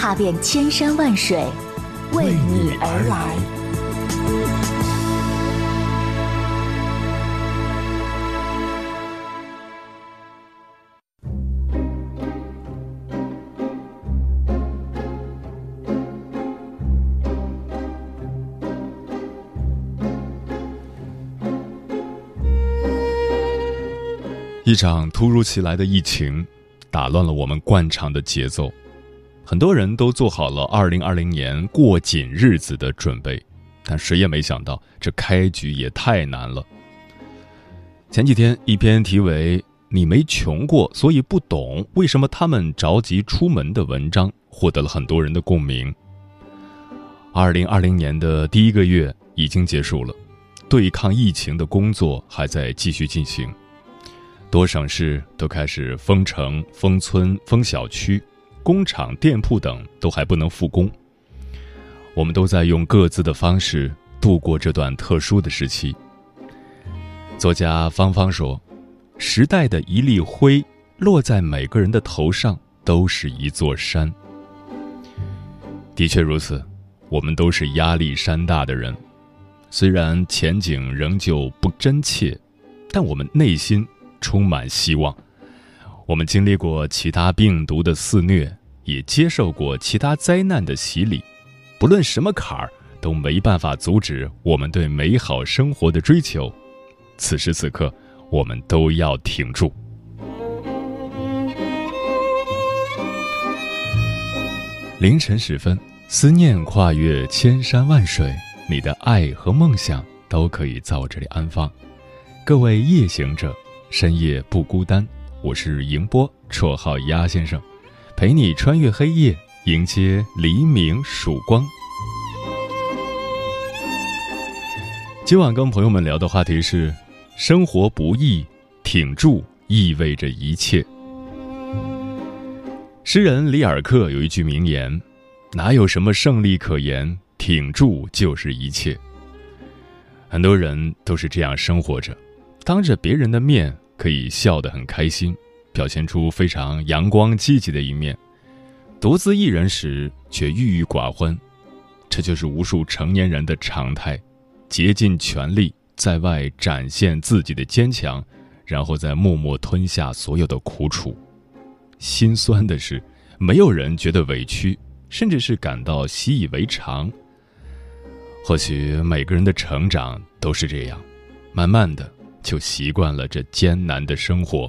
踏遍千山万水，为你而来。一场突如其来的疫情，打乱了我们惯常的节奏。很多人都做好了2020年过紧日子的准备，但谁也没想到，这开局也太难了。前几天，一篇题为“你没穷过，所以不懂为什么他们着急出门”的文章，获得了很多人的共鸣。2020年的第一个月已经结束了，对抗疫情的工作还在继续进行。多省市都开始封城、封村、封小区，工厂、店铺等都还不能复工。我们都在用各自的方式度过这段特殊的时期。作家芳芳说：“时代的一粒灰落在每个人的头上，都是一座山。”的确如此，我们都是压力山大的人。虽然前景仍旧不真切，但我们内心。充满希望。我们经历过其他病毒的肆虐，也接受过其他灾难的洗礼。不论什么坎儿，都没办法阻止我们对美好生活的追求。此时此刻，我们都要挺住。凌晨时分，思念跨越千山万水，你的爱和梦想都可以在我这里安放。各位夜行者。深夜不孤单，我是迎波，绰号鸭先生，陪你穿越黑夜，迎接黎明曙光。今晚跟朋友们聊的话题是：生活不易，挺住意味着一切。诗人里尔克有一句名言：“哪有什么胜利可言，挺住就是一切。”很多人都是这样生活着。当着别人的面可以笑得很开心，表现出非常阳光积极的一面；独自一人时却郁郁寡欢，这就是无数成年人的常态。竭尽全力在外展现自己的坚强，然后再默默吞下所有的苦楚。心酸的是，没有人觉得委屈，甚至是感到习以为常。或许每个人的成长都是这样，慢慢的。就习惯了这艰难的生活。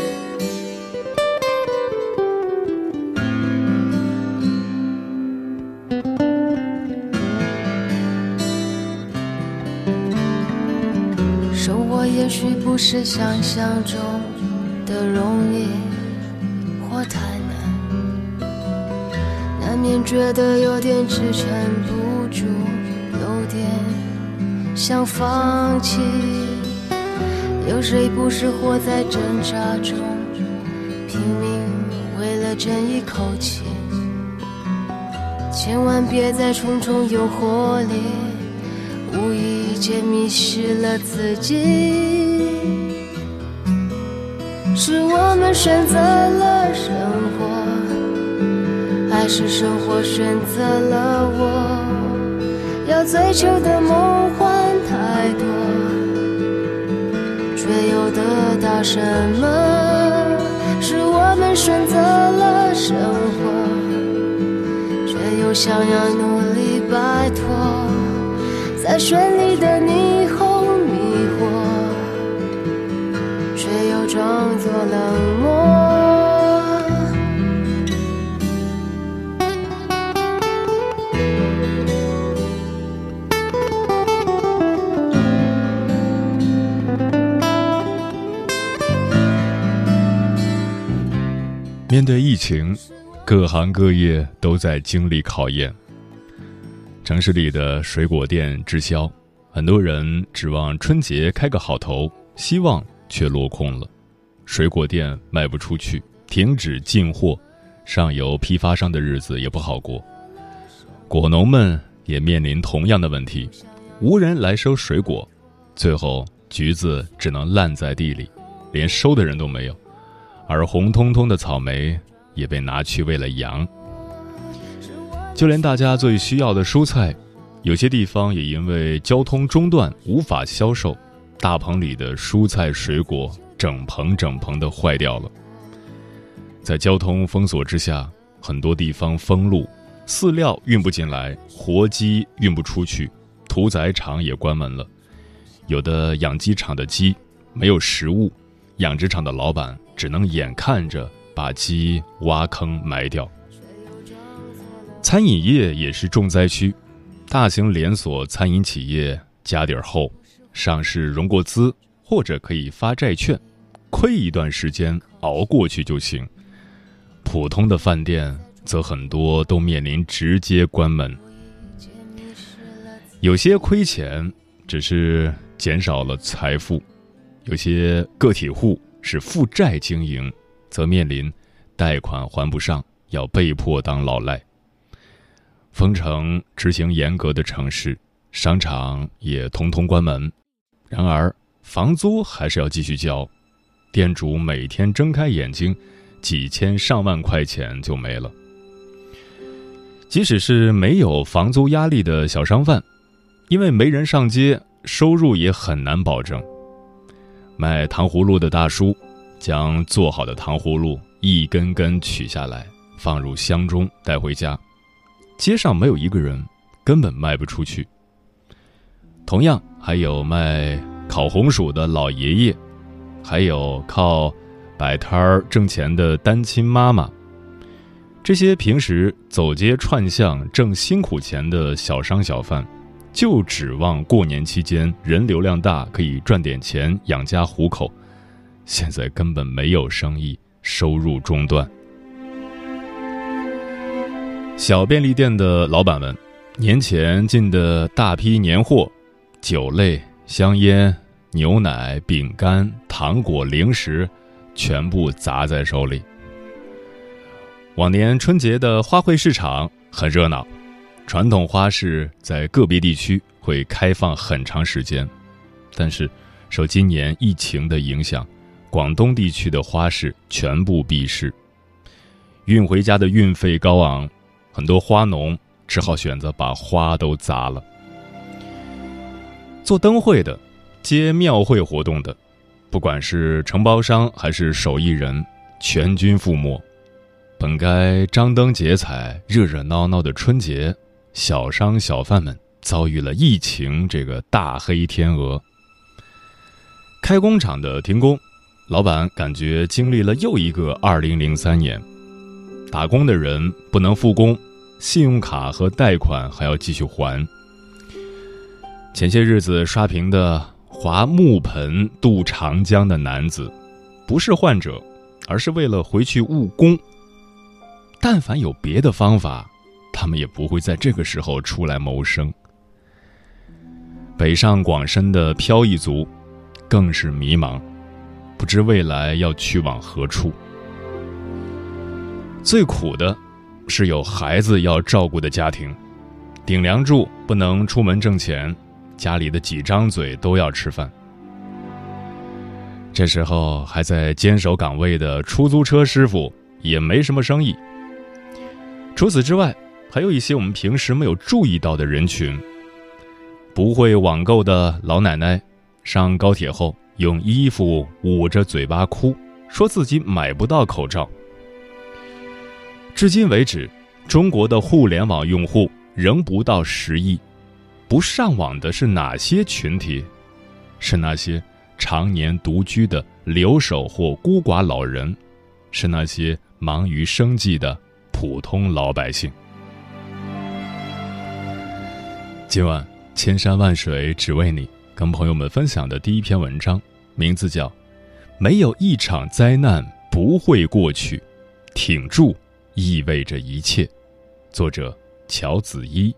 许不是想象中的容易或太难，难免觉得有点支撑不住，有点想放弃。有谁不是活在挣扎中，拼命为了争一口气？千万别在重重诱惑里，无意间迷失了自己。是我们选择了生活，还是生活选择了我？要追求的梦幻太多，却又得到什么？是我们选择了生活，却又想要努力摆脱在绚丽的霓虹迷惑，却又装作冷漠。面对疫情，各行各业都在经历考验。城市里的水果店滞销，很多人指望春节开个好头，希望却落空了。水果店卖不出去，停止进货，上游批发商的日子也不好过。果农们也面临同样的问题，无人来收水果，最后橘子只能烂在地里，连收的人都没有。而红彤彤的草莓也被拿去喂了羊，就连大家最需要的蔬菜，有些地方也因为交通中断无法销售，大棚里的蔬菜水果整棚整棚的坏掉了。在交通封锁之下，很多地方封路，饲料运不进来，活鸡运不出去，屠宰场也关门了，有的养鸡场的鸡没有食物，养殖场的老板。只能眼看着把鸡挖坑埋掉。餐饮业也是重灾区，大型连锁餐饮企业家底儿厚，上市融过资或者可以发债券，亏一段时间熬过去就行。普通的饭店则很多都面临直接关门。有些亏钱只是减少了财富，有些个体户。是负债经营，则面临贷款还不上，要被迫当老赖。封城执行严格的城市，商场也通通关门。然而，房租还是要继续交，店主每天睁开眼睛，几千上万块钱就没了。即使是没有房租压力的小商贩，因为没人上街，收入也很难保证。卖糖葫芦的大叔，将做好的糖葫芦一根根取下来，放入箱中带回家。街上没有一个人，根本卖不出去。同样，还有卖烤红薯的老爷爷，还有靠摆摊儿挣钱的单亲妈妈。这些平时走街串巷挣辛苦钱的小商小贩。就指望过年期间人流量大，可以赚点钱养家糊口。现在根本没有生意，收入中断。小便利店的老板们，年前进的大批年货，酒类、香烟、牛奶、饼干、糖果、零食，全部砸在手里。往年春节的花卉市场很热闹。传统花市在个别地区会开放很长时间，但是受今年疫情的影响，广东地区的花市全部闭市。运回家的运费高昂，很多花农只好选择把花都砸了。做灯会的、接庙会活动的，不管是承包商还是手艺人，全军覆没。本该张灯结彩、热热闹闹的春节。小商小贩们遭遇了疫情这个大黑天鹅，开工厂的停工，老板感觉经历了又一个二零零三年。打工的人不能复工，信用卡和贷款还要继续还。前些日子刷屏的划木盆渡长江的男子，不是患者，而是为了回去务工。但凡有别的方法。他们也不会在这个时候出来谋生。北上广深的漂移族，更是迷茫，不知未来要去往何处。最苦的，是有孩子要照顾的家庭，顶梁柱不能出门挣钱，家里的几张嘴都要吃饭。这时候还在坚守岗位的出租车师傅也没什么生意。除此之外。还有一些我们平时没有注意到的人群，不会网购的老奶奶，上高铁后用衣服捂着嘴巴哭，说自己买不到口罩。至今为止，中国的互联网用户仍不到十亿，不上网的是哪些群体？是那些常年独居的留守或孤寡老人，是那些忙于生计的普通老百姓。今晚千山万水只为你，跟朋友们分享的第一篇文章，名字叫《没有一场灾难不会过去》，挺住意味着一切。作者：乔子一。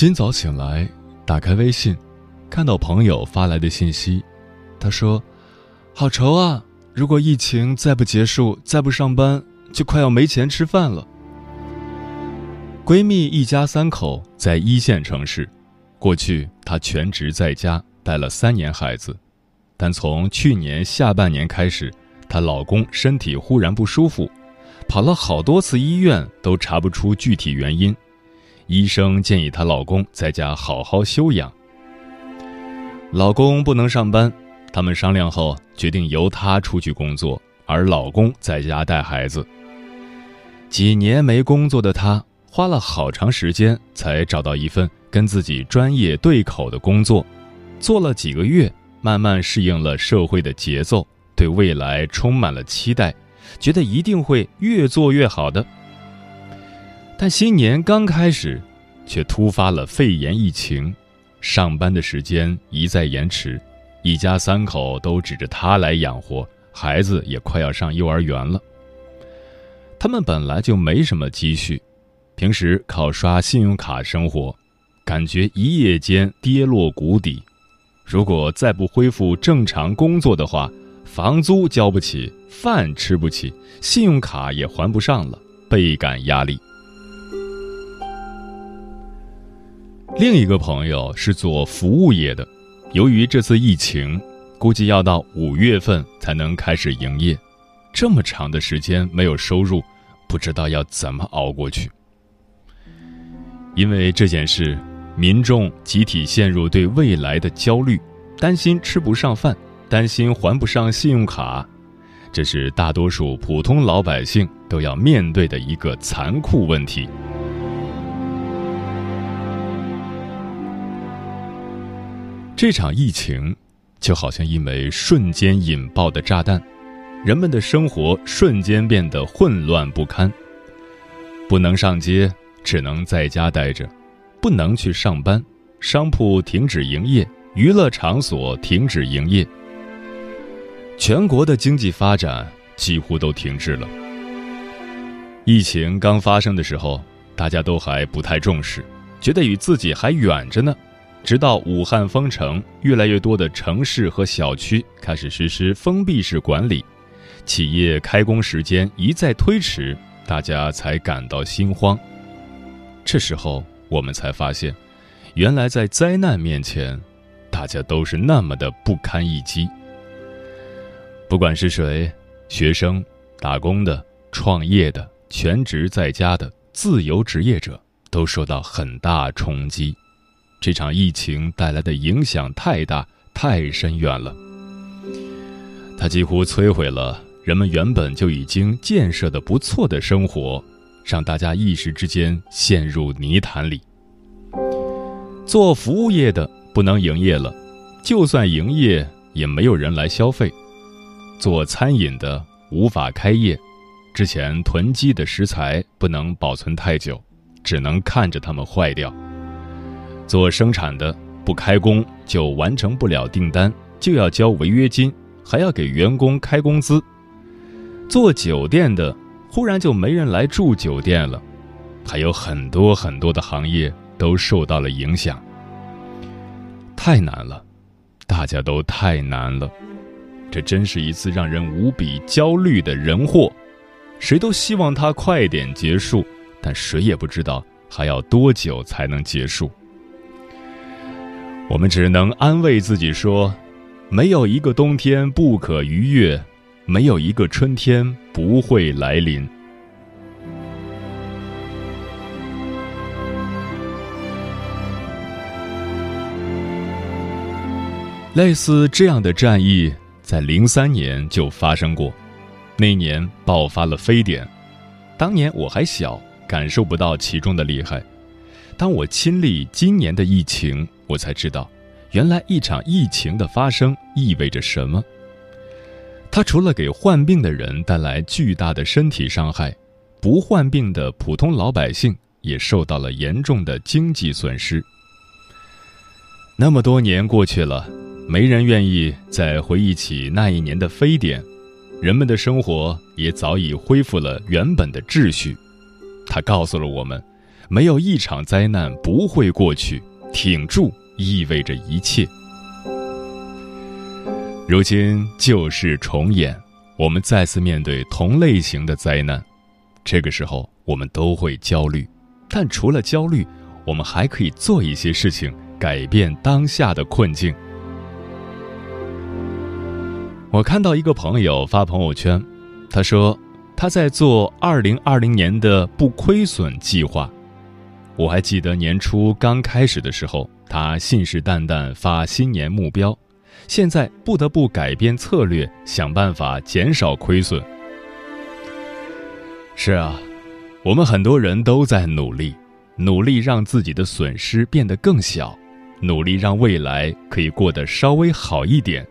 今早醒来，打开微信，看到朋友发来的信息，他说：“好愁啊！如果疫情再不结束，再不上班，就快要没钱吃饭了。”闺蜜一家三口在一线城市，过去她全职在家带了三年孩子，但从去年下半年开始，她老公身体忽然不舒服，跑了好多次医院都查不出具体原因。医生建议她老公在家好好休养。老公不能上班，他们商量后决定由她出去工作，而老公在家带孩子。几年没工作的她，花了好长时间才找到一份跟自己专业对口的工作，做了几个月，慢慢适应了社会的节奏，对未来充满了期待，觉得一定会越做越好的。但新年刚开始，却突发了肺炎疫情，上班的时间一再延迟，一家三口都指着他来养活，孩子也快要上幼儿园了。他们本来就没什么积蓄，平时靠刷信用卡生活，感觉一夜间跌落谷底。如果再不恢复正常工作的话，房租交不起，饭吃不起，信用卡也还不上了，倍感压力。另一个朋友是做服务业的，由于这次疫情，估计要到五月份才能开始营业，这么长的时间没有收入，不知道要怎么熬过去。因为这件事，民众集体陷入对未来的焦虑，担心吃不上饭，担心还不上信用卡，这是大多数普通老百姓都要面对的一个残酷问题。这场疫情就好像一枚瞬间引爆的炸弹，人们的生活瞬间变得混乱不堪。不能上街，只能在家待着；不能去上班，商铺停止营业，娱乐场所停止营业。全国的经济发展几乎都停滞了。疫情刚发生的时候，大家都还不太重视，觉得与自己还远着呢。直到武汉封城，越来越多的城市和小区开始实施封闭式管理，企业开工时间一再推迟，大家才感到心慌。这时候，我们才发现，原来在灾难面前，大家都是那么的不堪一击。不管是谁，学生、打工的、创业的、全职在家的、自由职业者，都受到很大冲击。这场疫情带来的影响太大、太深远了，它几乎摧毁了人们原本就已经建设的不错的生活，让大家一时之间陷入泥潭里。做服务业的不能营业了，就算营业也没有人来消费；做餐饮的无法开业，之前囤积的食材不能保存太久，只能看着它们坏掉。做生产的不开工就完成不了订单，就要交违约金，还要给员工开工资。做酒店的忽然就没人来住酒店了，还有很多很多的行业都受到了影响。太难了，大家都太难了，这真是一次让人无比焦虑的人祸。谁都希望它快点结束，但谁也不知道还要多久才能结束。我们只能安慰自己说，没有一个冬天不可逾越，没有一个春天不会来临。类似这样的战役，在零三年就发生过，那年爆发了非典，当年我还小，感受不到其中的厉害。当我亲历今年的疫情，我才知道，原来一场疫情的发生意味着什么。它除了给患病的人带来巨大的身体伤害，不患病的普通老百姓也受到了严重的经济损失。那么多年过去了，没人愿意再回忆起那一年的非典，人们的生活也早已恢复了原本的秩序。它告诉了我们，没有一场灾难不会过去，挺住意味着一切。如今旧事重演，我们再次面对同类型的灾难，这个时候我们都会焦虑，但除了焦虑，我们还可以做一些事情改变当下的困境。我看到一个朋友发朋友圈，他说他在做二零二零年的不亏损计划。我还记得年初刚开始的时候，他信誓旦旦发新年目标。现在不得不改变策略，想办法减少亏损。是啊，我们很多人都在努力，努力让自己的损失变得更小，努力让未来可以过得稍微好一点。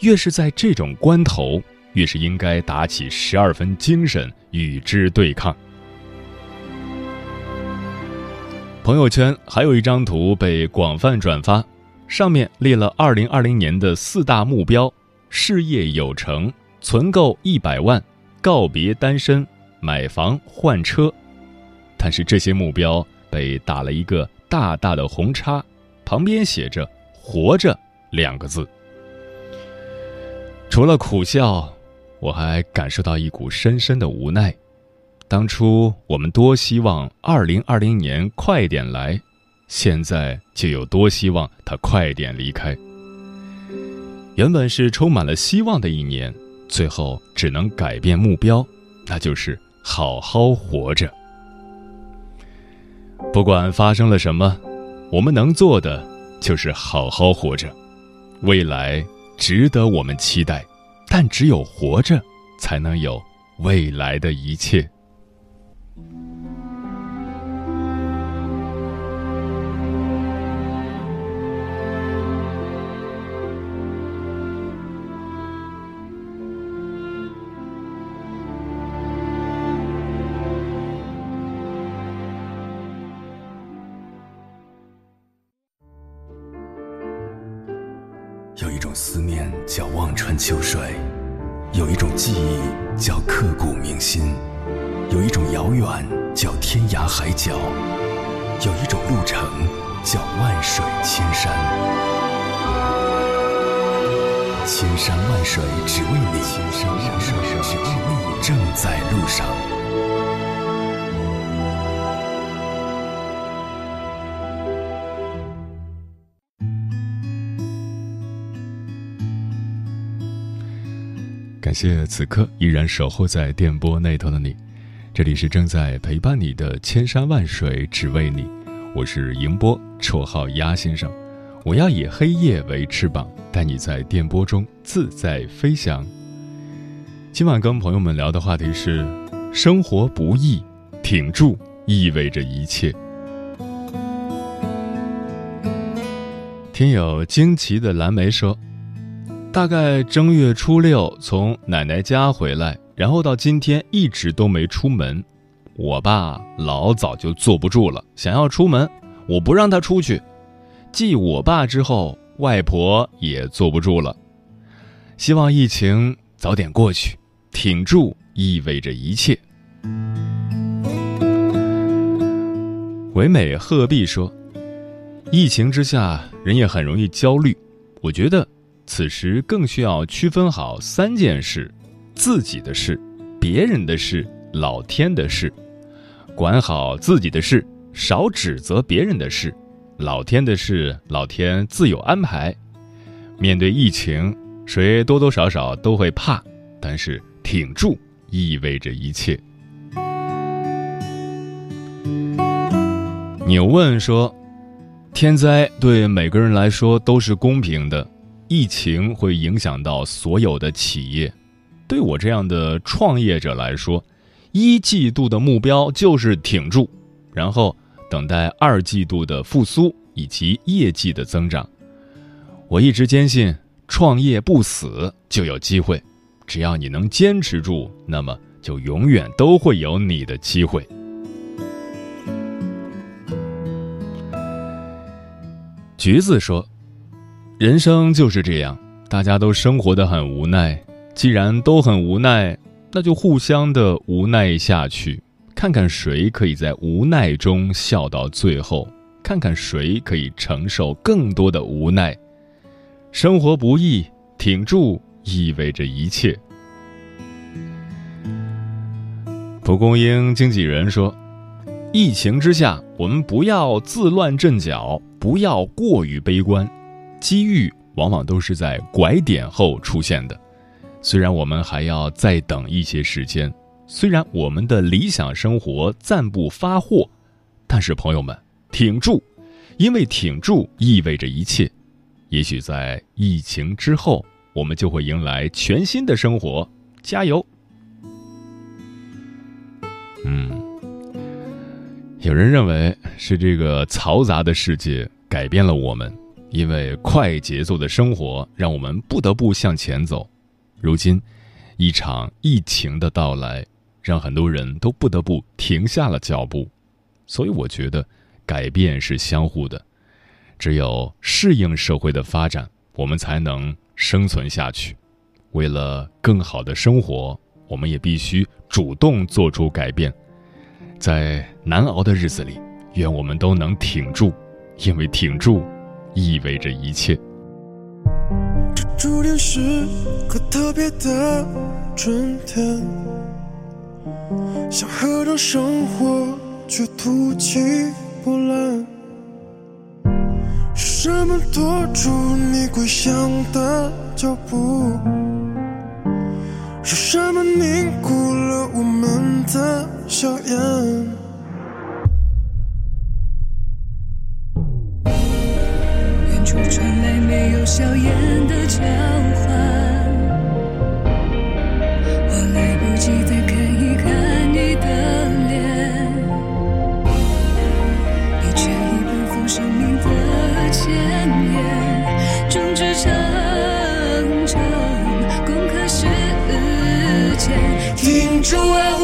越是在这种关头，越是应该打起十二分精神与之对抗。朋友圈还有一张图被广泛转发。上面列了二零二零年的四大目标：事业有成、存够一百万、告别单身、买房换车。但是这些目标被打了一个大大的红叉，旁边写着“活着”两个字。除了苦笑，我还感受到一股深深的无奈。当初我们多希望二零二零年快点来。现在就有多希望他快点离开。原本是充满了希望的一年，最后只能改变目标，那就是好好活着。不管发生了什么，我们能做的就是好好活着。未来值得我们期待，但只有活着，才能有未来的一切。有一种思念叫望穿秋水，有一种记忆叫刻骨铭心，有一种遥远叫天涯海角，有一种路程叫万水千山。千山万水只为你，千山万水只为你，正在路上。感谢此刻依然守候在电波那头的你，这里是正在陪伴你的千山万水只为你，我是迎波，绰号鸭先生。我要以黑夜为翅膀，带你在电波中自在飞翔。今晚跟朋友们聊的话题是：生活不易，挺住意味着一切。听友惊奇的蓝莓说。大概正月初六从奶奶家回来，然后到今天一直都没出门。我爸老早就坐不住了，想要出门，我不让他出去。继我爸之后，外婆也坐不住了。希望疫情早点过去，挺住意味着一切。唯美鹤壁说：“疫情之下，人也很容易焦虑。我觉得。”此时更需要区分好三件事：自己的事、别人的事、老天的事。管好自己的事，少指责别人的事。老天的事，老天自有安排。面对疫情，谁多多少少都会怕，但是挺住意味着一切。纽问说：“天灾对每个人来说都是公平的。”疫情会影响到所有的企业，对我这样的创业者来说，一季度的目标就是挺住，然后等待二季度的复苏以及业绩的增长。我一直坚信，创业不死就有机会，只要你能坚持住，那么就永远都会有你的机会。橘子说：“人生就是这样，大家都生活的很无奈。既然都很无奈，那就互相的无奈下去，看看谁可以在无奈中笑到最后，看看谁可以承受更多的无奈。生活不易，挺住意味着一切。”蒲公英经纪人说。疫情之下，我们不要自乱阵脚，不要过于悲观。机遇往往都是在拐点后出现的。虽然我们还要再等一些时间，虽然我们的理想生活暂不发货，但是朋友们，挺住，因为挺住意味着一切。也许在疫情之后，我们就会迎来全新的生活。加油！嗯。有人认为是这个嘈杂的世界改变了我们，因为快节奏的生活让我们不得不向前走。如今，一场疫情的到来，让很多人都不得不停下了脚步。所以，我觉得改变是相互的，只有适应社会的发展，我们才能生存下去。为了更好的生活，我们也必须主动做出改变。在难熬的日子里，愿我们都能挺住，因为挺住意味着一切。注定是个特别的春天，想和着生活却突起波澜。是什么拖住你归乡的脚步？是什么凝固了我们的笑颜？硝烟的交换，我来不及再看一看你的脸，你却已奔赴生命的前沿，终至成城，攻克世间。停住啊，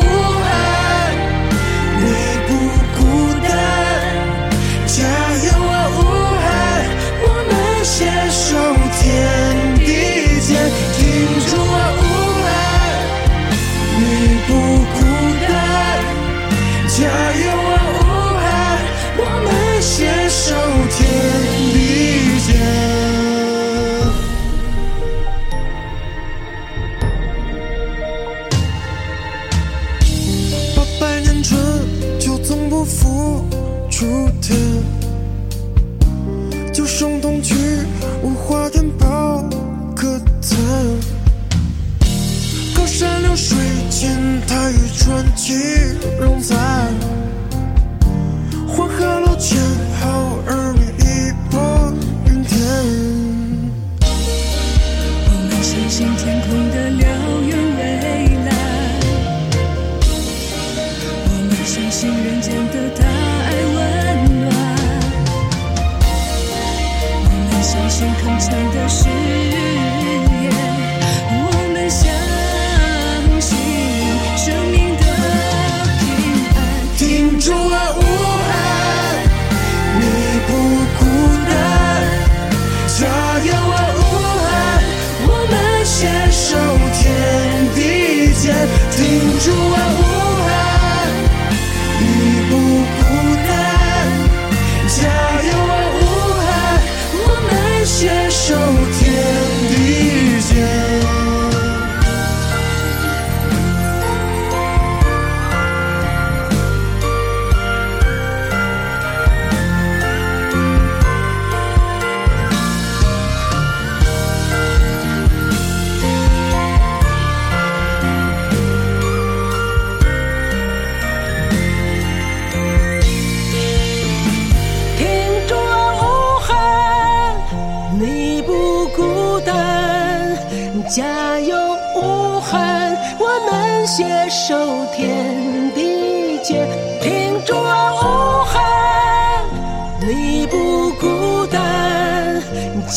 它与传奇